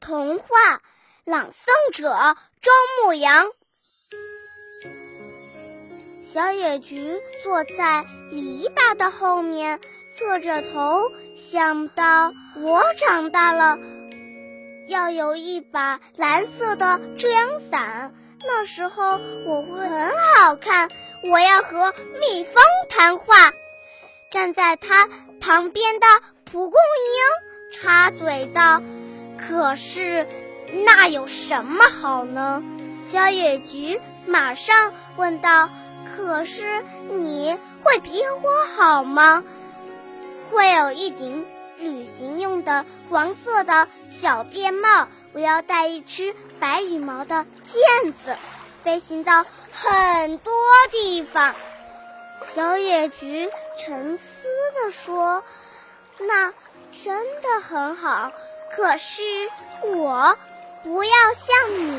童话朗诵者周牧阳。小野菊坐在篱笆的后面，侧着头，想到我长大了要有一把蓝色的遮阳伞，那时候我会很好看。我要和蜜蜂谈话。站在他旁边的蒲公英插嘴道：“可是那有什么好呢？”小野菊马上问道。可是你会比我好吗？会有一顶旅行用的黄色的小便帽，我要带一只白羽毛的毽子，飞行到很多地方。小野菊沉思地说：“那真的很好，可是我不要像你。”